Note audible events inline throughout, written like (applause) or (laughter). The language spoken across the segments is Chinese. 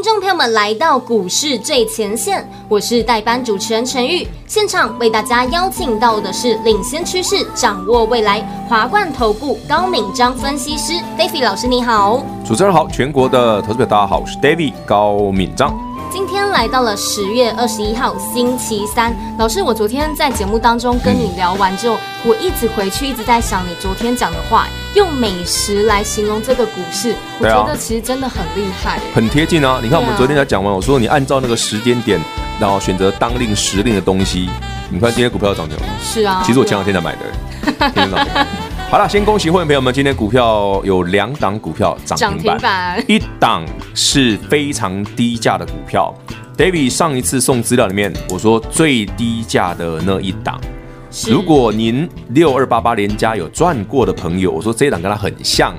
听众朋友们来到股市最前线，我是代班主持人陈玉。现场为大家邀请到的是领先趋势、掌握未来华冠头部高敏章分析师 David 老师，你好。主持人好，全国的投资者大家好，我是 David 高敏章。今天来到了十月二十一号星期三，老师，我昨天在节目当中跟你聊完之后，嗯、我一直回去一直在想你昨天讲的话，用美食来形容这个股市，我觉得其实真的很厉害，很贴近啊。你看我们昨天才讲完，我说你按照那个时间点，然后选择当令时令的东西，你看今天股票涨停了吗？是啊，其实我前两天才买的，(laughs) 今天涨停。好了，先恭喜会员朋友们，今天股票有两档股票涨停板，板一档是非常低价的股票。David 上一次送资料里面，我说最低价的那一档，如果您六二八八连加有赚过的朋友，我说这一档跟它很像，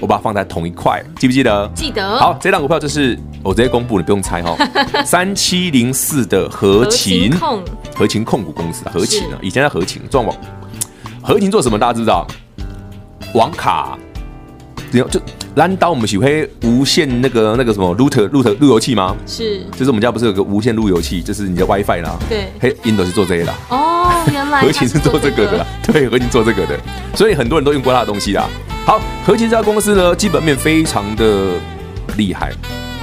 我把它放在同一块，记不记得？记得。好，这档股票就是我直接公布，你不用猜哈。(laughs) 三七零四的合勤控，合勤控股公司，合勤啊，以前在合勤撞网，合勤做什么？大家知道？网卡，就就蓝刀，我们喜欢无线那个那个什么 router router 路由器吗？是，就是我们家不是有个无线路由器，就是你的 WiFi 啦。对，嘿，Intel 是做这些的。哦，原来 (laughs) 合勤是做这个的啦。对，合勤做这个的，所以很多人都用过他的东西啦。好，合勤这家公司呢，基本面非常的厉害，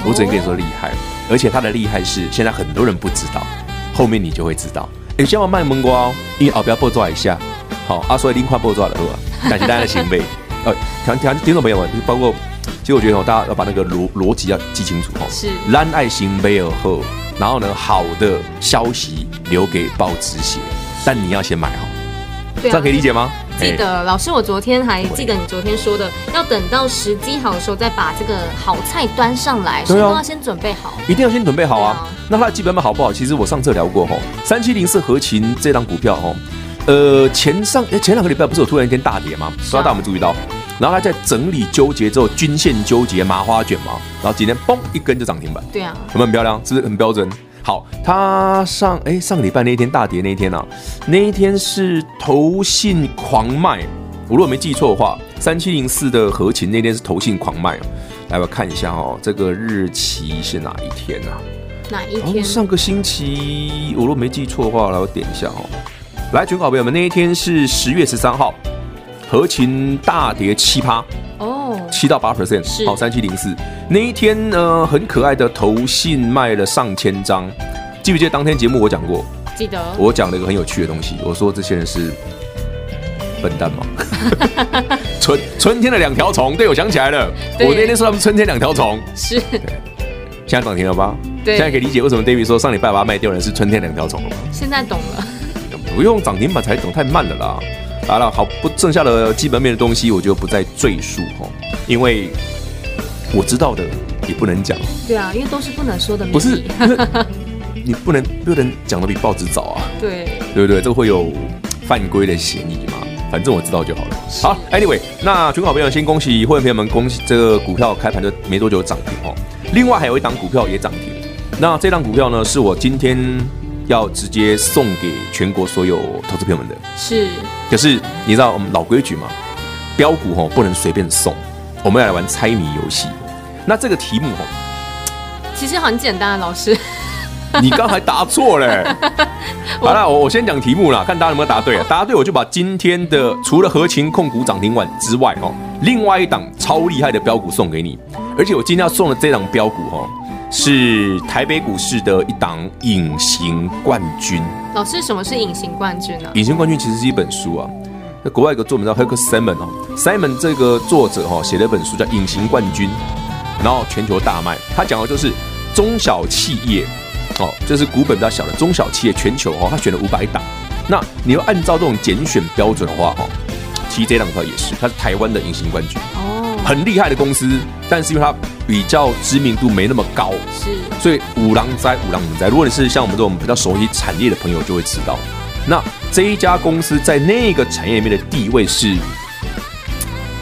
我只能跟你说厉害，而且它的厉害是现在很多人不知道，后面你就会知道。哎，先我卖萌瓜哦，你后边报抓一下。好，啊，所以零块报抓了，是吧？感谢大家的行为，(laughs) 呃，听听听众朋友们，包括，其实我觉得大家要把那个逻逻辑要记清楚哈。是，让爱行为而后，然后呢，好的消息留给报纸写，但你要先买好，这样可以理解吗？记得，老师，我昨天还记得你昨天说的，要等到时机好的时候再把这个好菜端上来，所以都要先准备好，一定要先准备好啊。那它的基本面好不好？其实我上次聊过哈，三七零四合情这档股票哈。呃，前上诶，前两个礼拜不是有突然一天大跌吗？不知道大家有没有注意到？然后它在整理纠结之后，均线纠结麻花卷嘛，然后今天嘣一根就涨停板。对啊，有没有很漂亮？是不是很标准？好，它上哎，上个礼拜那一天大跌那一天啊，那一天是投信狂卖。我如果没记错的话，三七零四的合情那天是投信狂卖。来，我看一下哦，这个日期是哪一天啊？哪一天？上个星期，我如果没记错的话，来我点一下哦。来，全国好朋友们，那一天是十月十三号，合情大跌七趴哦，七到八 percent，好，三七零四那一天呢，很可爱的投信卖了上千张，记不记得当天节目我讲过？记得。我讲了一个很有趣的东西，我说这些人是笨蛋吗？(laughs) 春春天的两条虫，对，我想起来了，我那天说他们春天两条虫，是。现在涨停了吧？对，现在可以理解为什么 David 说上礼拜把它卖掉人是春天两条虫了吗？现在懂了。不用涨停板才懂，太慢了啦！好了，好不剩下的基本面的东西，我就不再赘述哈，因为我知道的也不能讲。对啊，因为都是不能说的秘密。不是，(laughs) 你不能不能讲的比报纸早啊？对，对不对？这会有犯规的嫌疑嘛？反正我知道就好了。好，Anyway，那全国好朋友先恭喜会员朋友们，恭喜这个股票开盘就没多久涨停哦。另外还有一档股票也涨停，那这档股票呢，是我今天。要直接送给全国所有投资朋友们的是，可是你知道我们老规矩嘛？标股吼不能随便送，我们要来玩猜谜游戏。那这个题目吼，其实很简单啊，老师。(laughs) 你刚才答错了。(laughs) 好了，我我先讲题目啦，看大家有没有答对啊？答对我就把今天的除了合情控股涨停板之外，哦，另外一档超厉害的标股送给你。而且我今天要送的这档标股，吼。是台北股市的一档隐形冠军。老师，什么是隐形冠军呢？隐形冠军其实是一本书啊。那国外有个作者叫 Hugo Simon 哦，Simon 这个作者哈写了一本书叫《隐形冠军》，然后全球大卖。他讲的就是中小企业哦，就是股本比较小的中小企业，全球哦，他选了五百档。那你要按照这种拣选标准的话哦，其实这档股票也是，它是台湾的隐形冠军哦，很厉害的公司，但是因为它。比较知名度没那么高，是，所以五郎在五郎在。如果你是像我们这种比较熟悉产业的朋友，就会知道，那这一家公司在那个产业里面的地位是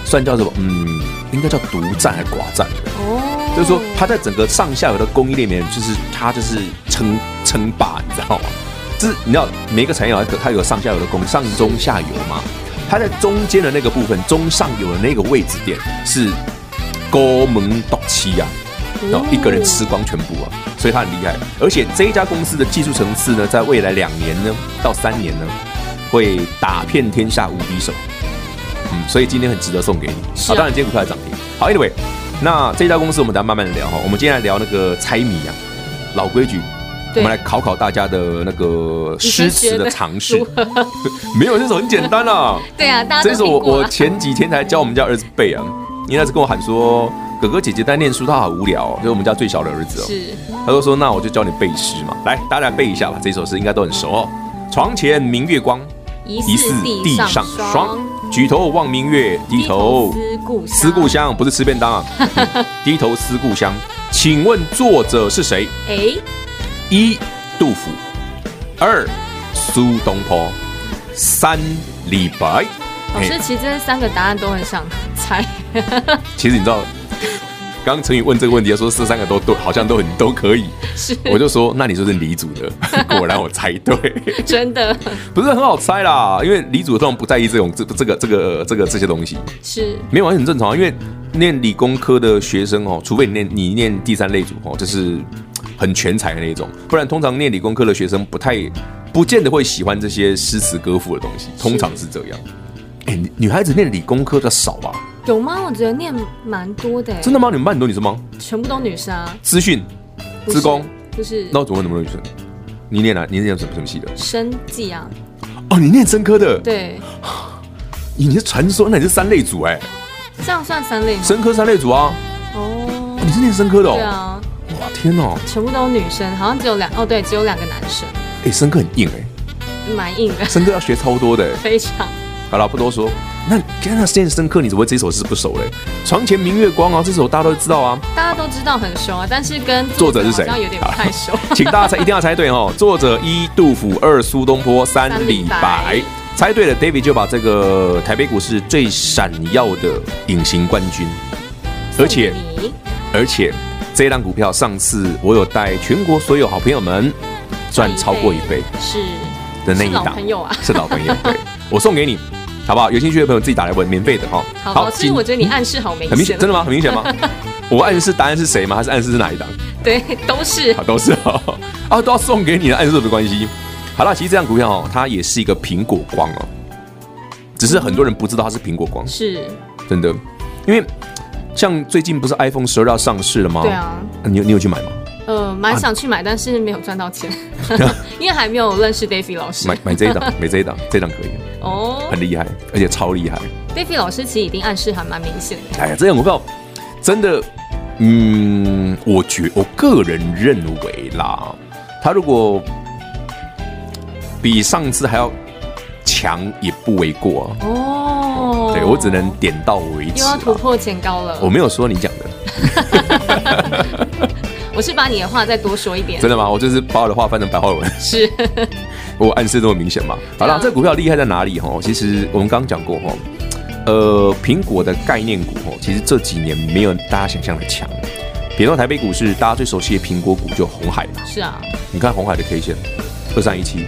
算叫什么嗯，应该叫独占还是寡占。哦，就是说它在整个上下游的供应链里面，就是它就是称称霸，你知道吗？就是你知道每一个产业它它有上下游的供上中下游嘛，它在中间的那个部分中上游的那个位置点是高门独起呀，然后一个人吃光全部啊，所以它很厉害。而且这一家公司的技术层次呢，在未来两年呢到三年呢，会打遍天下无敌手。嗯，所以今天很值得送给你。好，当然今天股票涨停。好，Anyway，那这家公司我们等下慢慢的聊哈。我们今天来聊那个猜谜啊，老规矩，我们来考考大家的那个诗词的常识。(laughs) 没有这首很简单啊。对啊，大家这首我我前几天才教我们家儿子背啊，因为他是跟我喊说，哥哥姐姐在念书，他好无聊，就是我们家最小的儿子哦。是。他就说，那我就教你背诗嘛，来，大家来背一下吧。这首诗应该都很熟哦。床前明月光，疑是地上霜。举头望明月，低头思故乡，不是吃便当啊。(laughs) 低头思故乡，请问作者是谁？哎，一杜甫，二苏东坡，三李白。老师，其实这三个答案都很想猜。(laughs) 其实你知道。刚刚陈宇问这个问题，说这三个都对，好像都很都可以。(laughs) 是，我就说，那你就是李祖的，(laughs) 果然我猜对。真的不是很好猜啦，因为理组的通常不在意这种这这个这个这个这些东西。是，没有完全很正常，因为念理工科的学生哦，除非你念你念第三类组哦，就是很全才的那种，不然通常念理工科的学生不太不见得会喜欢这些诗词歌赋的东西，通常是这样。哎，女孩子念理工科的少吧？有吗？我觉得念蛮多的。真的吗？你们班很多女生吗？全部都女生啊。资讯、资工，就是。那我怎么会那么多女生？你念哪？你念什么什么系的？生技啊。哦，你念生科的。对。(sighs) 你是传说，那你是三类组哎。这样算三类吗？生科三类组啊。哦。你是念生科的哦。对啊。哇天哪！全部都是女生，好像只有两哦，对，只有两个男生。哎，生科很硬哎。蛮硬的。生科要学超多的。(laughs) 非常。好了，不多说。那跟他现在深刻，你怎么会这首诗不熟嘞？床前明月光啊，这首大家都知道啊。大家都知道很熟啊，但是跟作者是谁？好像有点不太熟。(laughs) 请大家猜，一定要猜对哦。作者一杜甫，二苏东坡，三李白。猜对了，David 就把这个台北股市最闪耀的隐形冠军，而且而且这一档股票上次我有带全国所有好朋友们赚超过一倍，是的那一档朋友啊，是老朋友，对，(laughs) 我送给你。好不好？有兴趣的朋友自己打来问，免费的哈。好，好，其实我觉得你暗示好明显，很明显，真的吗？很明显吗？(laughs) 我暗示答案是谁吗？还是暗示是哪一档？对，都是，都是哦。啊，都要送给你的，暗示的关系。好了，其实这张股票哦，它也是一个苹果光哦，只是很多人不知道它是苹果光，是真的。因为像最近不是 iPhone 十二要上市了吗？对啊，你有你有去买吗？呃，蛮想去买，但是没有赚到钱，(laughs) 因为还没有认识 David 老师。买买这一档，买这一档，(laughs) 这档可以。哦，很厉害，而且超厉害。David 老师其实已经暗示还蛮明显的。哎呀，这档股票真的，嗯，我觉我个人认为啦，他如果比上次还要强，也不为过。哦，对我只能点到为止。又要突破前高了。我没有说你讲的，(laughs) 我是把你的话再多说一点。真的吗？我就是把我的话翻成白话文。是。(laughs) 我暗示这么明显嘛？好了，这个股票厉害在哪里？哈，其实我们刚刚讲过哈，呃，苹果的概念股哈，其实这几年没有大家想象的强。比如说台北股市，大家最熟悉的苹果股就红海嘛。是啊，你看红海的 K 线，二三一七，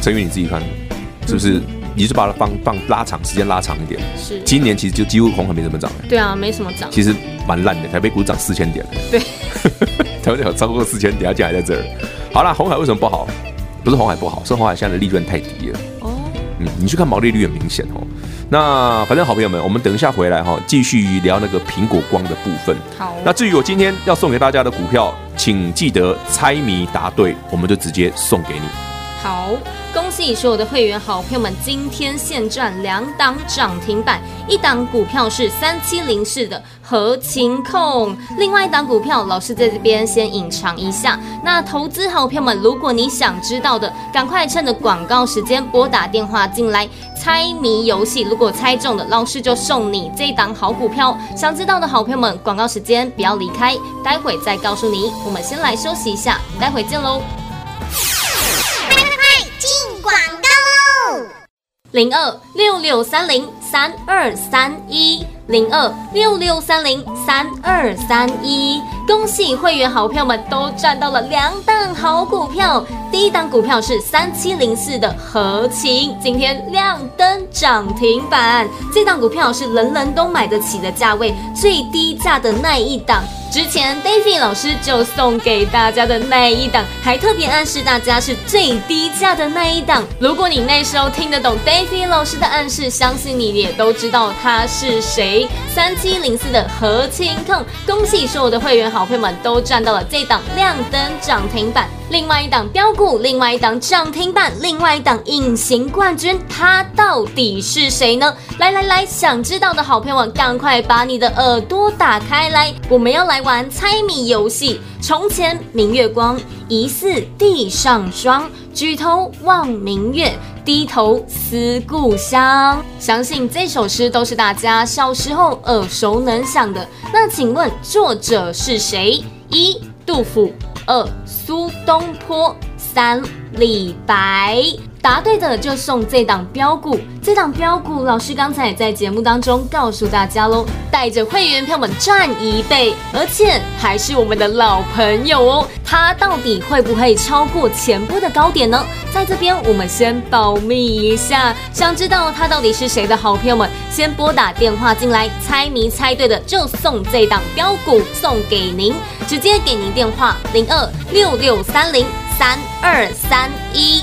陈宇你自己看，是不是？你是把它放放拉长时间拉长一点。是，今年其实就几乎红海没怎么涨。对啊，没什么涨。其实蛮烂的，台北股涨四千点。对，(laughs) 台北股超过四千点，竟然还在这儿。好了，红海为什么不好？不是红海不好，是红海现在的利润太低了。哦，嗯，你去看毛利率很明显哦。那反正好朋友们，我们等一下回来哈，继续聊那个苹果光的部分。好，那至于我今天要送给大家的股票，请记得猜谜答对，我们就直接送给你。好。恭喜所有的会员好朋友们，今天现赚两档涨停板，一档股票是三七零四的合情控，另外一档股票老师在这边先隐藏一下。那投资好朋友们，如果你想知道的，赶快趁着广告时间拨打电话进来猜谜游戏，如果猜中的，老师就送你这档好股票。想知道的好朋友们，广告时间不要离开，待会再告诉你。我们先来休息一下，待会见喽。广告喽零二六六三零三二三一零二六六三零三二三一。恭喜会员好票们都赚到了两档好股票，第一档股票是三七零四的合勤，今天亮灯涨停板。这档股票是人人都买得起的价位，最低价的那一档。之前 David 老师就送给大家的那一档，还特别暗示大家是最低价的那一档。如果你那时候听得懂 David 老师的暗示，相信你也都知道他是谁。三七零四的合勤控，恭喜所有的会员好朋友们都赚到了这档亮灯涨停板。另外一档标股，另外一档涨停板，另外一档隐形冠军，他到底是谁呢？来来来，想知道的好朋友们，赶快把你的耳朵打开来，我们要来玩猜谜游戏。从前明月光，疑似地上霜。举头望明月，低头思故乡。相信这首诗都是大家小时候耳熟能详的。那请问作者是谁？一、杜甫。二苏东坡，三李白，答对的就送这档标股。这档标股，老师刚才也在节目当中告诉大家喽，带着会员票们赚一倍，而且还是我们的老朋友哦。他到底会不会超过前波的高点呢？在这边我们先保密一下，想知道他到底是谁的好朋友们，先拨打电话进来，猜谜猜对的就送这档标股送给您，直接给您电话零二六六三零三二三一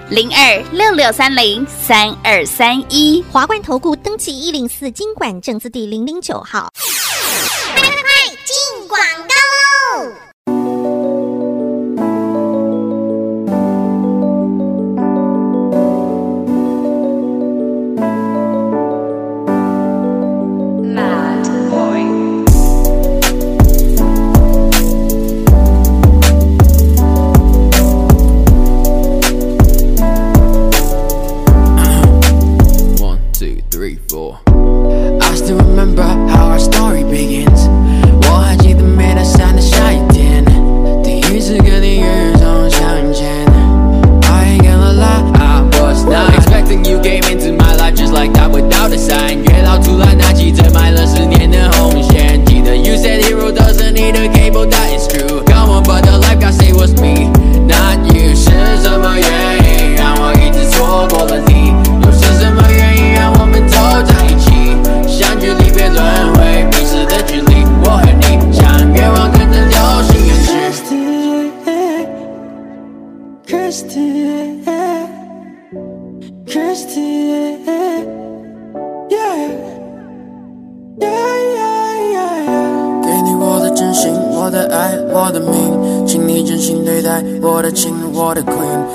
零二六六三零三二三一，华冠投顾登记一零四经管证字第零零九号。快快快，进广告 I still remember how our story begins. Wahhaji the man I signed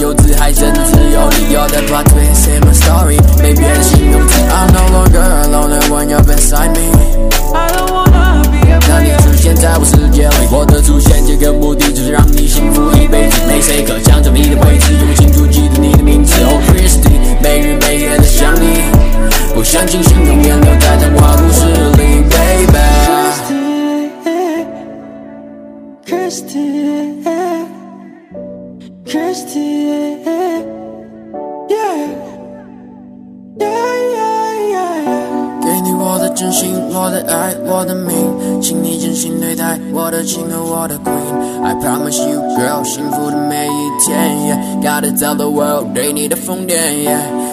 幼稚，还甚至有理由的 plot Say my story，没别的形容词。I'm no longer alone when you're beside me。当你出现在我世界里，我的出现这个目的就是让你幸福一辈子。没谁可抢走你的位置，用清楚记得你的名字。Oh Christy，每日每夜的想你，不相信心永远留在童话故事里，Baby。Christy，Christy。Christian. 真心，我的爱，我的命，请你真心对待我的情和我的 queen。I promise you, girl，幸福的每一天。Gotta tell the world，对你的疯癫。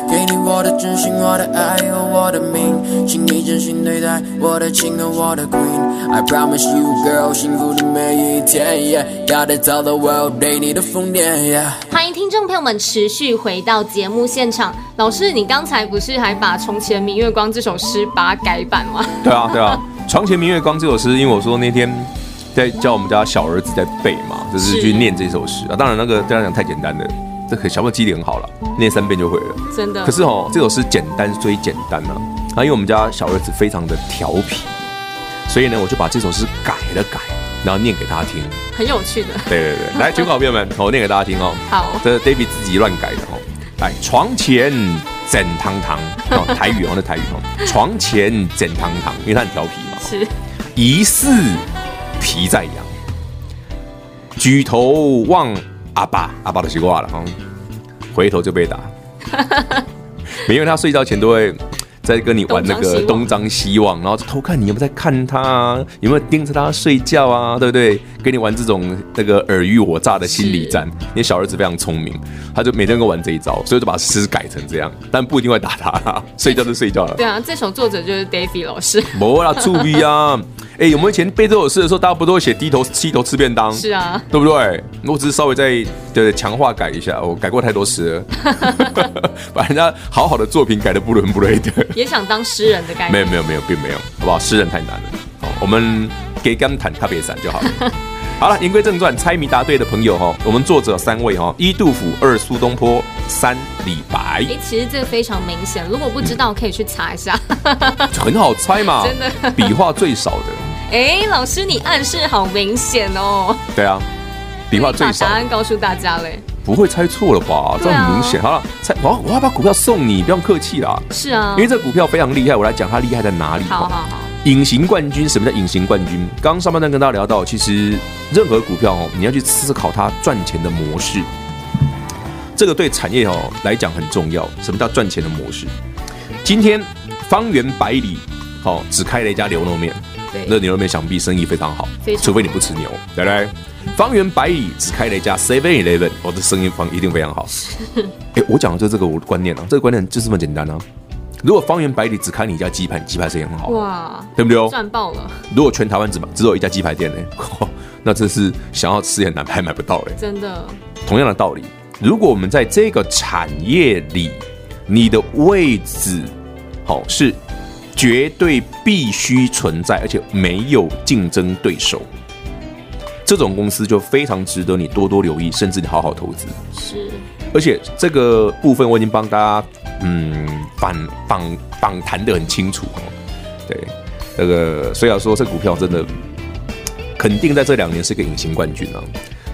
给你我的真心，我的爱和我的命，请你真心对待我的情和我的 queen。I promise you, girl，幸福的每一天。Gotta tell the world，对你的疯癫。欢迎听众朋友们持续回到节目现场。老师，你刚才不是还把《床前明月光》这首诗把它改版吗？对啊，对啊，《床前明月光》这首诗，因为我说那天在教我们家小儿子在背嘛，就是去念这首诗啊。当然，那个对他讲太简单了。这可小朋友记忆力很好了，念三遍就会了，真的。可是哦，这首诗简单虽简单呢，啊，因为我们家小儿子非常的调皮，所以呢，我就把这首诗改了改，然后念给他听，很有趣的。对对对，来，全国好朋友们，我念给大家听哦。好，这是 David 自己乱改的哦。来，床前枕堂堂，哦，(laughs) 台语哦，那台语哦，床前枕堂堂，因为他很调皮嘛。是。疑似皮在痒，举头望。阿爸，阿爸都习惯了哈，回头就被打。(laughs) 因为他睡觉前都会在跟你玩那个东张西望，然后偷看你有没有在看他，啊，有没有盯着他睡觉啊，对不对？跟你玩这种那个尔虞我诈的心理战。你小儿子非常聪明，他就每天跟玩这一招，所以就把诗改成这样，但不一定会打他啦，(laughs) 睡觉就睡觉了。对啊，这首作者就是 David 老师。(laughs) 没啦，注意啊。哎、欸，我们以前背这首诗的时候，大家不都会写低头低头吃便当？是啊，对不对？我只是稍微再对强化改一下，我改过太多诗了，(laughs) 把人家好好的作品改的不伦不类的。也想当诗人的概念？没有没有没有，并没有，好不好？诗人太难了，好，我们给甘坦特别散就好了。(laughs) 好了，言归正传，猜谜答对的朋友哈，我们作者三位哈：一杜甫，二苏东坡，三李白。哎、欸，其实这个非常明显，如果不知道可以去查一下，(laughs) 很好猜嘛，真的，笔画最少的。哎，老师，你暗示好明显哦。对啊，笔画最少。把答案告诉大家嘞。不会猜错了吧？这很明显。好了，猜，我我要把股票送你，不用客气啦。是啊，因为这股票非常厉害，我来讲它厉害在哪里。好好好。隐形冠军，什么叫隐形冠军？刚刚上半段跟大家聊到，其实任何股票哦，你要去思考它赚钱的模式，这个对产业哦来讲很重要。什么叫赚钱的模式？今天方圆百里，好，只开了一家牛肉面。那牛肉面想必生意非常好，除非你不吃牛，对不对？方圆百里只开了一家 Seven Eleven，我的生意方一定非常好。(laughs) 哎，我讲的就是这个我的观念啊，这个观念就这么简单啊。如果方圆百里只开你一家鸡排，鸡排生意很好，哇，对不对？赚爆了。如果全台湾只只有一家鸡排店呢，那这是想要吃也难，还买不到哎。真的。同样的道理，如果我们在这个产业里，你的位置好是。绝对必须存在，而且没有竞争对手，这种公司就非常值得你多多留意，甚至你好好投资。是，而且这个部分我已经帮大家嗯访访访谈的很清楚哦。对，那个虽然说这股票真的肯定在这两年是个隐形冠军啊！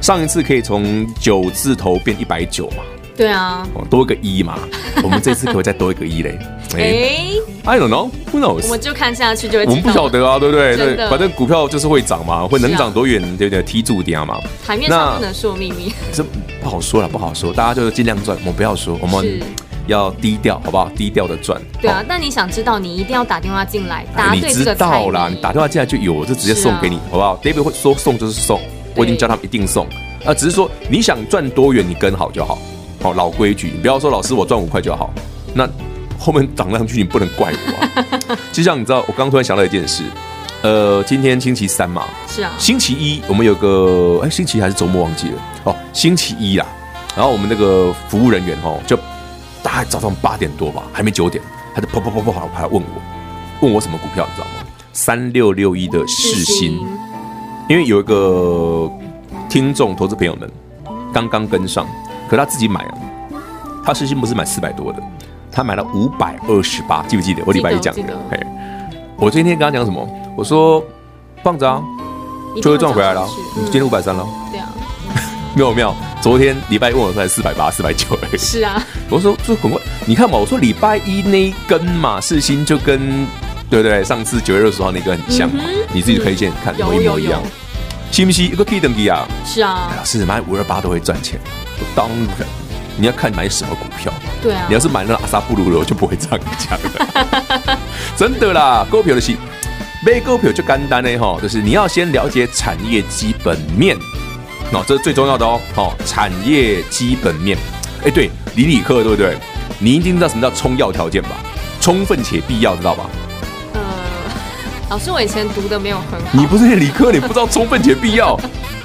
上一次可以从九字头变一百九嘛？对啊，多一个一嘛，我们这次可不可以再多一个一嘞？哎、欸、，I don't know，who knows？我们就看下去就会。我们不晓得啊，对不对？对，反正股票就是会涨嘛，会能涨多远，对不对？踢住点嘛。台面上不能说秘密，这不好说了，不好说。大家就是尽量赚，我们不要说，我们要低调，好不好？低调的赚。对啊，那你想知道，你一定要打电话进来，答对这个你知道啦，你打电话进来就有，我就直接送给你，好不好？David 会说送就是送，我已经叫他们一定送。啊，只是说你想赚多远，你跟好就好。好，老规矩，你不要说老师我赚五块就好，那后面涨上去你不能怪我啊。(laughs) 就像你知道，我刚突然想到一件事，呃，今天星期三嘛，是啊，星期一我们有个哎，星期一还是周末忘记了哦，星期一啦，然后我们那个服务人员哦，就大概早上八点多吧，还没九点，他就啪啪啪啪跑来问我，问我什么股票，你知道吗？三六六一的世新，因为有一个听众投资朋友们刚刚跟上。可他自己买啊，他世新不是买四百多的，他买了五百二十八，记不记得？我礼拜一讲的。嘿，我今天跟他讲什么？我说棒子啊，就会赚回来了。今天五百三了。对啊，妙不妙？昨天礼拜一问我才四百八、四百九。是啊，我说这很快，你看嘛，我说礼拜一那一根嘛，四星就跟对不对？上次九月二十号那根很像嘛，你自己可以先看，一模一样。信不信一个 K 等级啊？是啊，老师买五二八都会赚钱，当然你要看买什么股票。对啊，你要是买那个阿萨布鲁的，就不会这样讲了。(laughs) 真的啦，股票的是买股票就简单嘞哈，就是你要先了解产业基本面，哦，这是最重要的哦。好，产业基本面，哎，对，理理科对不对？你一定知道什么叫充要条件吧？充分且必要，知道吧？呃，老师，我以前读的没有很好。你不是理科，你不知道充分且必要？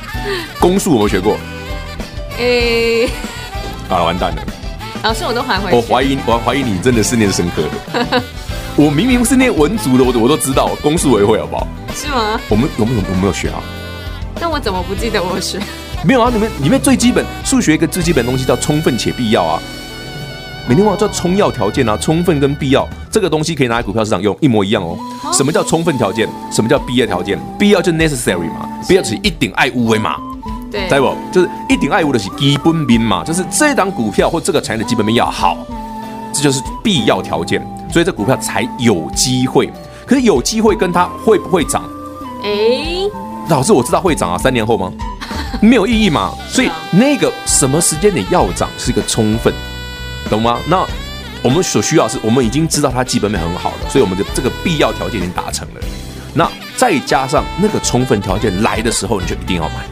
(laughs) 公数有没有学过？诶、欸，好了，完蛋了。老师，我都还会。我怀疑，我怀疑你真的是念生科的。(laughs) 我明明是念文组的，我我都知道。公数我也会，好不好？是吗？我们我们我没有学啊。那我怎么不记得我学？没有啊，里面里面最基本数学一个最基本的东西叫充分且必要啊。每天晚上叫充要条件啊，充分跟必要这个东西可以拿来股票市场用，一模一样哦。什么叫充分条件？什么叫必要条件？必要就是 necessary 嘛，必要就是一顶爱无为嘛。对，知不？就是一定爱物的是基本面嘛，就是这档股票或这个产业的基本面要好，这就是必要条件，所以这股票才有机会。可是有机会跟它会不会涨？哎、欸，老师我知道会涨啊，三年后吗？(laughs) 没有意义嘛。所以那个什么时间点要涨是一个充分。懂吗？那我们所需要的是，我们已经知道它基本面很好了，所以我们的这个必要条件已经达成了。那再加上那个充分条件来的时候，你就一定要买。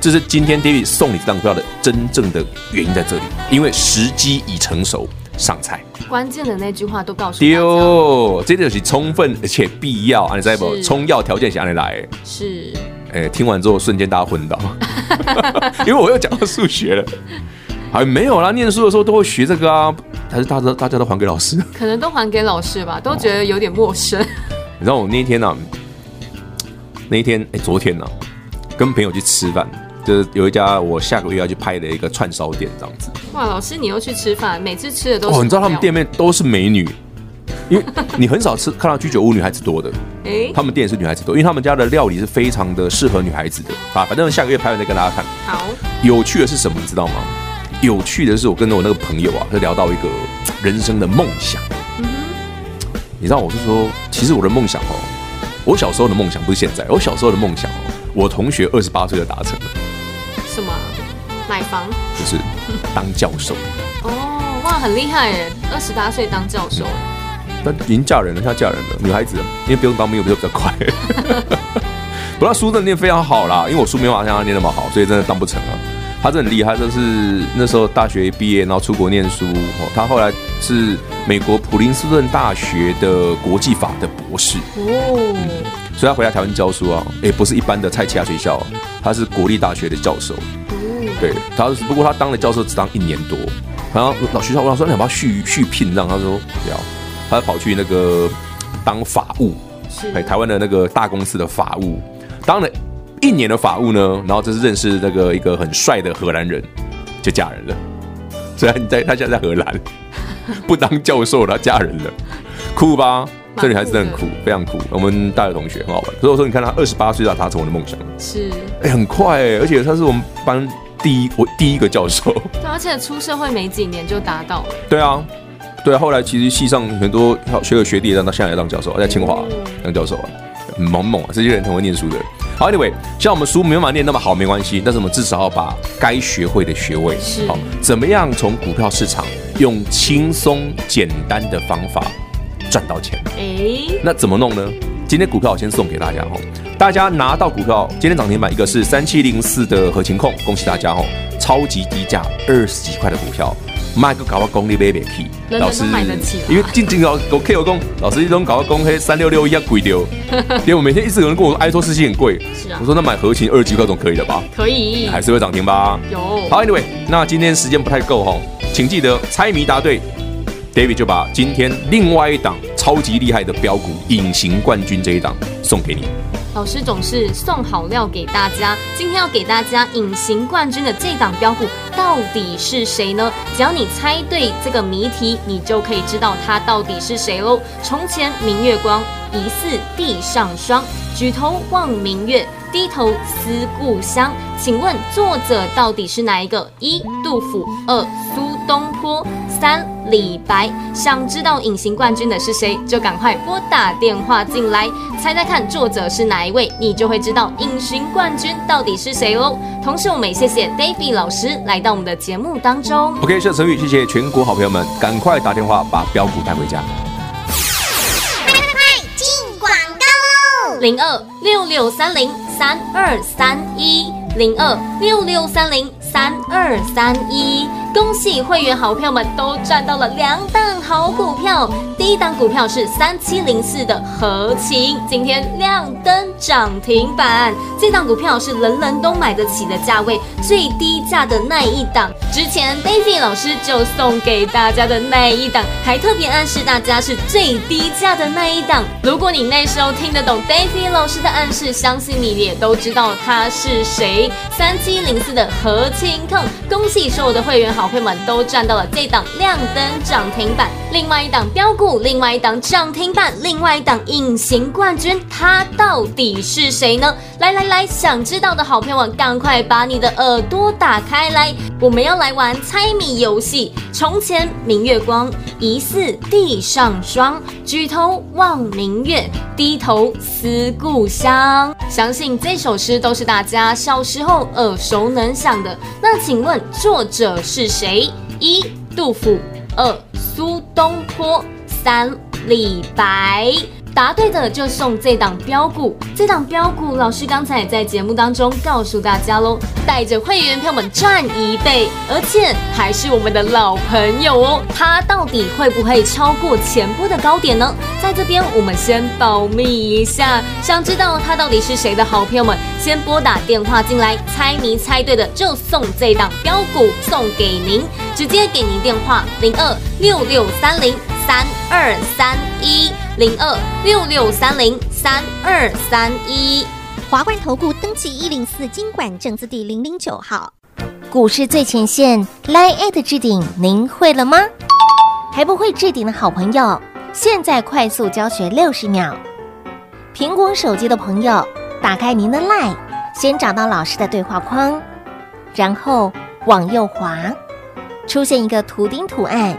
这是今天 David 送你这档股票的真正的原因在这里，因为时机已成熟，上菜。关键的那句话都告诉你。丢，这就是充分而且必要，你知道不？充要条件是按你来。是。哎，听完之后瞬间大家昏倒，(laughs) 因为我又讲到数学了。还没有啦，念书的时候都会学这个啊，还是大家大家都还给老师？可能都还给老师吧，都觉得有点陌生。你知道我那一天呢、啊？那一天哎，昨天呢、啊，跟朋友去吃饭，就是有一家我下个月要去拍的一个串烧店，这样子。哇，老师你又去吃饭，每次吃的都是。哦，你知道他们店面都是美女，因为你很少吃看到居酒屋女孩子多的。(laughs) 哎，他们店也是女孩子多，因为他们家的料理是非常的适合女孩子的啊。反正下个月拍完再跟大家看。好。有趣的是什么？你知道吗？有趣的是，我跟着我那个朋友啊，就聊到一个人生的梦想。嗯哼，你知道，我是说，其实我的梦想哦，我小时候的梦想不是现在，我小时候的梦想哦，我同学二十八岁就达成了。买房？就是当教授。哦，哇，很厉害耶！二十八岁当教授。那已经嫁人了，现在嫁人了，女孩子，因为不用当兵，比较比较快。(laughs) 不过书真的念非常好啦，因为我书没办法像他念那么好，所以真的当不成啊。他真的很厉害，就是那时候大学毕业，然后出国念书。哦，他后来是美国普林斯顿大学的国际法的博士。哦，嗯，所以他回来台湾教书啊，也不是一般的菜其他学校，他是国立大学的教授。对，他不过他当了教授只当一年多，然后老学校问他说：“你要不要续续聘？”让他说不要，他跑去那个当法务，哎，台湾的那个大公司的法务，当了。一年的法务呢，然后就是认识那个一个很帅的荷兰人，就嫁人了。虽然你在他现在在荷兰，(laughs) 不当教授了，嫁人了，酷吧？这女孩子真的很酷，非常酷。我们大学同学很好玩。所以我说，你看他二十八岁，他达成我的梦想，是哎，很快哎，而且他是我们班第一我第一个教授。对，而且出社会没几年就达到了。对啊，对啊。后来其实系上很多学有学弟让他现在来当教授，在清华当教授啊，很猛猛啊，这些人很会念书的。好，Anyway，像我们书没办法念那么好没关系，但是我们至少要把该学会的学位，好，怎么样从股票市场用轻松简单的方法赚到钱？诶，那怎么弄呢？今天股票我先送给大家哈，大家拿到股票，今天涨停板一个是三七零四的合情控，恭喜大家哈，超级低价二十几块的股票。卖个搞个功力买不起，老师，因为静静要我 K 我讲，老师一种搞个功黑三六六一要贵掉，(laughs) 因为我每天一直有人跟我说埃托四七很贵，是啊，我说那买合情二十几块总可以了吧？可以，还是会涨停吧？有。好，Anyway，那今天时间不太够哈，请记得猜谜答对，David 就把今天另外一档超级厉害的标股隐形冠军这一档送给你。老师总是送好料给大家，今天要给大家隐形冠军的这档标股到底是谁呢？只要你猜对这个谜题，你就可以知道它到底是谁喽。从前明月光，疑似地上霜。举头望明月，低头思故乡。请问作者到底是哪一个？一杜甫，二苏东坡。三李白。想知道隐形冠军的是谁，就赶快拨打电话进来，猜猜看作者是哪一位，你就会知道隐形冠军到底是谁喽。同时，我们也谢谢 David 老师来到我们的节目当中。OK，是陈宇，谢谢全国好朋友们，赶快打电话把标股带回家。零二六六三零三二三一，零二六六三零三二三一。恭喜会员好票们都赚到了两档好股票，第一档股票是三七零四的合勤，今天亮灯涨停板。这档股票是人人都买得起的价位，最低价的那一档。之前 David 老师就送给大家的那一档，还特别暗示大家是最低价的那一档。如果你那时候听得懂 David 老师的暗示，相信你也都知道他是谁。三七零四的合勤控，恭喜所有的会员好。朋友们都赚到了这档亮灯涨停板，另外一档标股，另外一档涨停板，另外一档隐形冠军，他到底是谁呢？来来来，想知道的好朋友们，赶快把你的耳朵打开来，我们要来玩猜谜游戏。从前明月光，疑似地上霜。举头望明月，低头思故乡。相信这首诗都是大家小时候耳熟能详的。那请问作者是谁？一杜甫，二苏东坡，三李白。答对的就送这档标股，这档标股老师刚才也在节目当中告诉大家喽，带着会员票们赚一倍，而且还是我们的老朋友哦。他到底会不会超过前波的高点呢？在这边我们先保密一下，想知道他到底是谁的好朋友们，先拨打电话进来，猜谜猜对的就送这档标股送给您，直接给您电话零二六六三零三二三一。零二六六三零三二三一，华冠投顾登记一零四经管证字第零零九号，股市最前线 Line@ at 置顶，您会了吗？还不会置顶的好朋友，现在快速教学六十秒。苹果手机的朋友，打开您的 Line，先找到老师的对话框，然后往右滑，出现一个图钉图案，